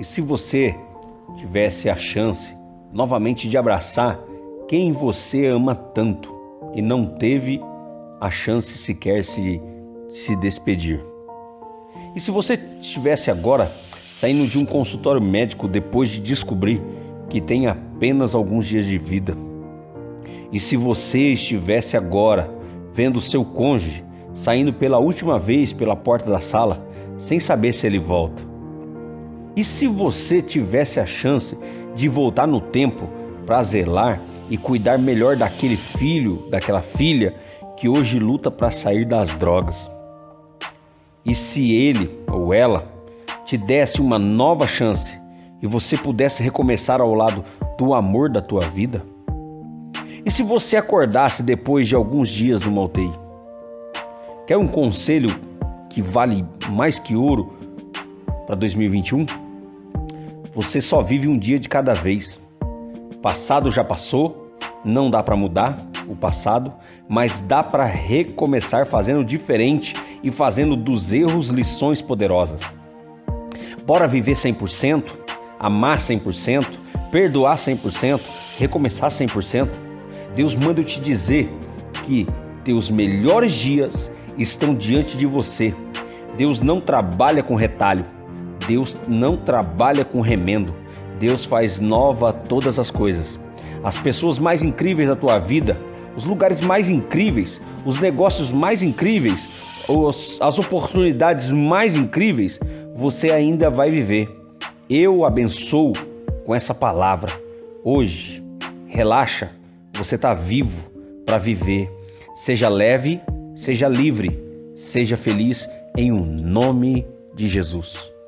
E se você tivesse a chance novamente de abraçar quem você ama tanto e não teve a chance sequer de se despedir? E se você estivesse agora saindo de um consultório médico depois de descobrir que tem apenas alguns dias de vida? E se você estivesse agora vendo seu cônjuge saindo pela última vez pela porta da sala sem saber se ele volta? E se você tivesse a chance de voltar no tempo para zelar e cuidar melhor daquele filho, daquela filha que hoje luta para sair das drogas? E se ele ou ela te desse uma nova chance e você pudesse recomeçar ao lado do amor da tua vida? E se você acordasse depois de alguns dias no UTI? Quer um conselho que vale mais que ouro para 2021? Você só vive um dia de cada vez. Passado já passou, não dá para mudar o passado, mas dá para recomeçar fazendo diferente e fazendo dos erros lições poderosas. Bora viver 100%, amar 100%, perdoar 100%, recomeçar 100%. Deus manda eu te dizer que teus melhores dias estão diante de você. Deus não trabalha com retalho. Deus não trabalha com remendo. Deus faz nova todas as coisas. As pessoas mais incríveis da tua vida, os lugares mais incríveis, os negócios mais incríveis, os, as oportunidades mais incríveis, você ainda vai viver. Eu abençoo com essa palavra. Hoje, relaxa, você está vivo para viver. Seja leve, seja livre, seja feliz em o um nome de Jesus.